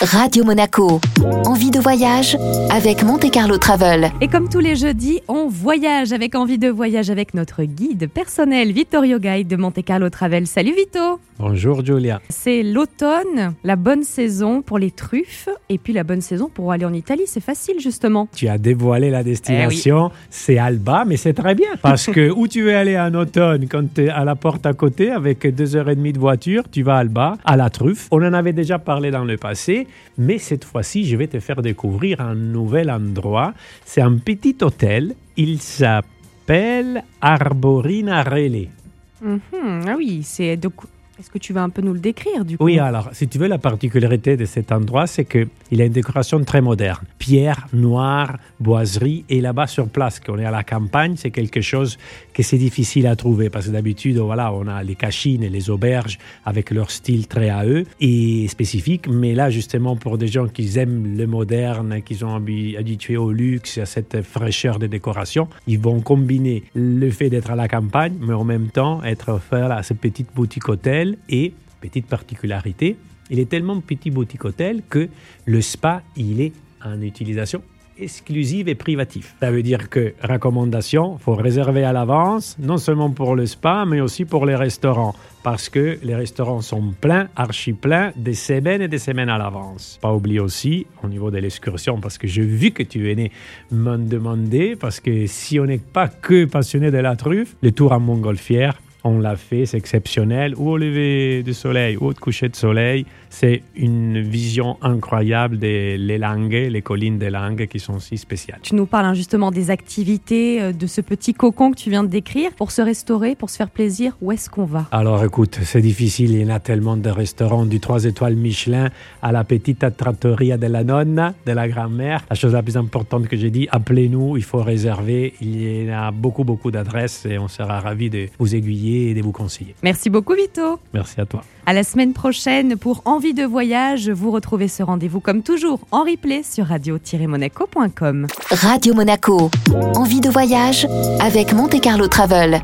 Radio Monaco. Envie de voyage avec Monte Carlo Travel. Et comme tous les jeudis, on voyage avec envie de voyage avec notre guide personnel Vittorio Guide de Monte Carlo Travel. Salut Vito Bonjour Julia. C'est l'automne, la bonne saison pour les truffes et puis la bonne saison pour aller en Italie. C'est facile justement. Tu as dévoilé la destination, c'est Alba, mais c'est très bien parce que où tu veux aller en automne quand tu es à la porte à côté avec deux heures et demie de voiture, tu vas à Alba, à la truffe. On en avait déjà parlé dans le passé, mais cette fois-ci, je vais te faire découvrir un nouvel endroit. C'est un petit hôtel. Il s'appelle Arborina Relais. Mhm, Ah oui, c'est donc. Est-ce que tu vas un peu nous le décrire du coup? Oui, alors, si tu veux, la particularité de cet endroit, c'est qu'il a une décoration très moderne. Pierre, noir, boiserie, et là-bas sur place, qu'on est à la campagne, c'est quelque chose que c'est difficile à trouver, parce que d'habitude, voilà, on a les cachines et les auberges avec leur style très à eux et spécifique, mais là, justement, pour des gens qui aiment le moderne, qui sont habi- habitués au luxe, à cette fraîcheur de décoration, ils vont combiner le fait d'être à la campagne, mais en même temps être offert à ce petit boutique hôtel et petite particularité, il est tellement petit boutique hôtel que le spa, il est en utilisation exclusive et privative. Ça veut dire que, recommandation, faut réserver à l'avance, non seulement pour le spa, mais aussi pour les restaurants. Parce que les restaurants sont pleins, archi pleins, des semaines et des semaines à l'avance. Pas oublier aussi, au niveau de l'excursion, parce que j'ai vu que tu venais me demander, parce que si on n'est pas que passionné de la truffe, le tour en montgolfière, on l'a fait, c'est exceptionnel. Ou au lever du soleil, ou au coucher de soleil, c'est une vision incroyable des les langues, les collines des langues qui sont si spéciales. Tu nous parles hein, justement des activités, euh, de ce petit cocon que tu viens de décrire. Pour se restaurer, pour se faire plaisir, où est-ce qu'on va? Alors écoute, c'est difficile, il y en a tellement de restaurants, du 3 étoiles Michelin à la petite trattoria de la nonna, de la grand-mère. La chose la plus importante que j'ai dit, appelez-nous, il faut réserver. Il y en a beaucoup, beaucoup d'adresses et on sera ravis de vous aiguiller et de vous conseiller. Merci beaucoup Vito Merci à toi. À la semaine prochaine pour Envie de voyage. Vous retrouvez ce rendez-vous comme toujours en replay sur radio-monaco.com. Radio Monaco. Envie de voyage avec Monte Carlo Travel.